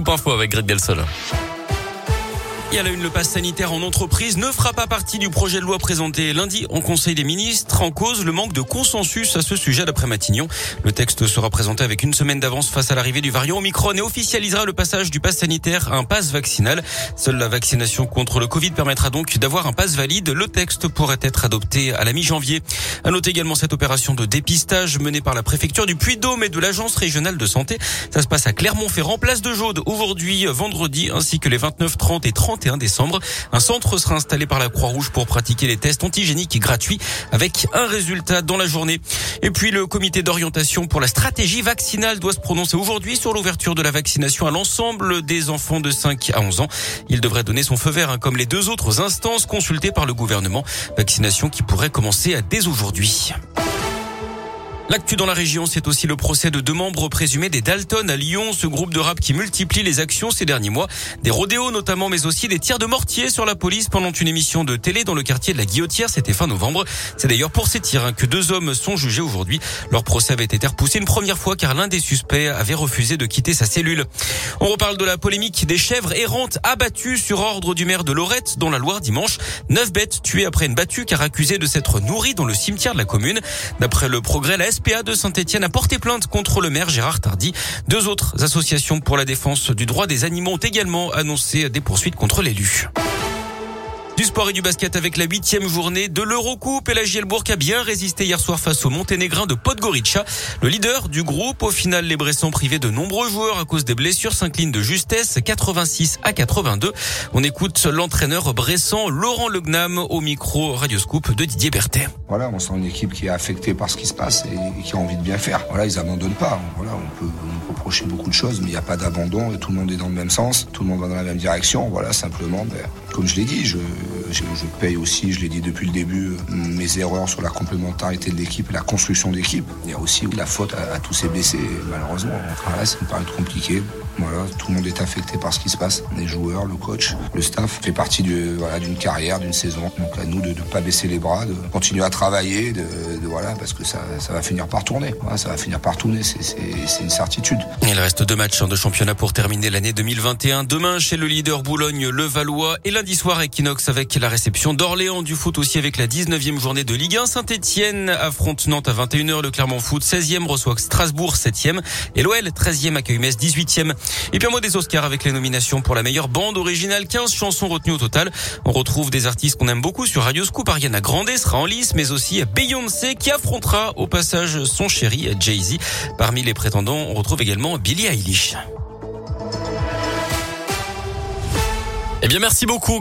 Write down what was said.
Scoop Info avec Greg Delsol. Et à la une, le pass sanitaire en entreprise ne fera pas partie du projet de loi présenté lundi en Conseil des ministres. En cause, le manque de consensus à ce sujet d'après Matignon. Le texte sera présenté avec une semaine d'avance face à l'arrivée du variant Omicron et officialisera le passage du pass sanitaire à un pass vaccinal. Seule la vaccination contre le Covid permettra donc d'avoir un pass valide. Le texte pourrait être adopté à la mi-janvier. À noter également cette opération de dépistage menée par la préfecture du Puy-Dôme et de l'Agence régionale de santé. Ça se passe à Clermont-Ferrand, place de Jaude, aujourd'hui, vendredi, ainsi que les 29, 30 et 30 décembre. Un centre sera installé par la Croix-Rouge pour pratiquer les tests antigéniques gratuits avec un résultat dans la journée. Et puis le comité d'orientation pour la stratégie vaccinale doit se prononcer aujourd'hui sur l'ouverture de la vaccination à l'ensemble des enfants de 5 à 11 ans. Il devrait donner son feu vert hein, comme les deux autres instances consultées par le gouvernement. Vaccination qui pourrait commencer dès aujourd'hui. L'actu dans la région, c'est aussi le procès de deux membres présumés des Dalton à Lyon, ce groupe de rap qui multiplie les actions ces derniers mois. Des rodéos notamment, mais aussi des tirs de mortier sur la police pendant une émission de télé dans le quartier de la Guillotière, c'était fin novembre. C'est d'ailleurs pour ces tirs hein, que deux hommes sont jugés aujourd'hui. Leur procès avait été repoussé une première fois car l'un des suspects avait refusé de quitter sa cellule. On reparle de la polémique des chèvres errantes abattues sur ordre du maire de Lorette dans la Loire dimanche. Neuf bêtes tuées après une battue car accusées de s'être nourries dans le cimetière de la commune. D'après le progrès, la SPA de Saint-Etienne a porté plainte contre le maire Gérard Tardy. Deux autres associations pour la défense du droit des animaux ont également annoncé des poursuites contre l'élu. Du sport et du basket avec la huitième journée de l'Eurocoupe et la Gielbourg a bien résisté hier soir face au Monténégrin de Podgorica. Le leader du groupe, au final, les Bressans privés de nombreux joueurs à cause des blessures s'inclinent de justesse 86 à 82. On écoute l'entraîneur bressan Laurent Legnam au micro Radioscoop de Didier Berthet. Voilà, on sent une équipe qui est affectée par ce qui se passe et qui a envie de bien faire. Voilà, ils abandonnent pas. Voilà, on peut, reprocher beaucoup de choses, mais il n'y a pas d'abandon et tout le monde est dans le même sens, tout le monde va dans la même direction. Voilà, simplement, ben, comme je l'ai dit, je, paye aussi, je l'ai dit depuis le début, mes erreurs sur la complémentarité de l'équipe et la construction d'équipe. Il y a aussi la faute à, tous ces blessés, malheureusement. Enfin, ça me paraît compliqué. Voilà, tout le monde est affecté par ce qui se passe. Les joueurs, le coach, le staff fait partie d'une voilà, carrière, d'une saison. Donc à nous de ne pas baisser les bras, de continuer à travailler, de, voilà, parce que ça, ça, va finir par tourner. ça va finir par tourner, c'est une certitude. Il reste deux matchs de championnat pour terminer l'année 2021. Demain chez le leader Boulogne, le Valois et lundi soir Equinox avec la réception d'Orléans du foot aussi avec la 19e journée de Ligue 1. Saint-Etienne affronte Nantes à 21h. Le Clermont Foot 16e reçoit Strasbourg 7e et l'OL 13e accueille Metz 18e. Et puis un mot des Oscars avec les nominations pour la meilleure bande originale. 15 chansons retenues au total. On retrouve des artistes qu'on aime beaucoup sur Radio Scoop. Ariana Grande sera en lice, mais aussi Beyoncé qui affrontera au passage son chéri Jay-Z. Parmi les prétendants, on retrouve également Billie Eilish. Eh bien, merci beaucoup.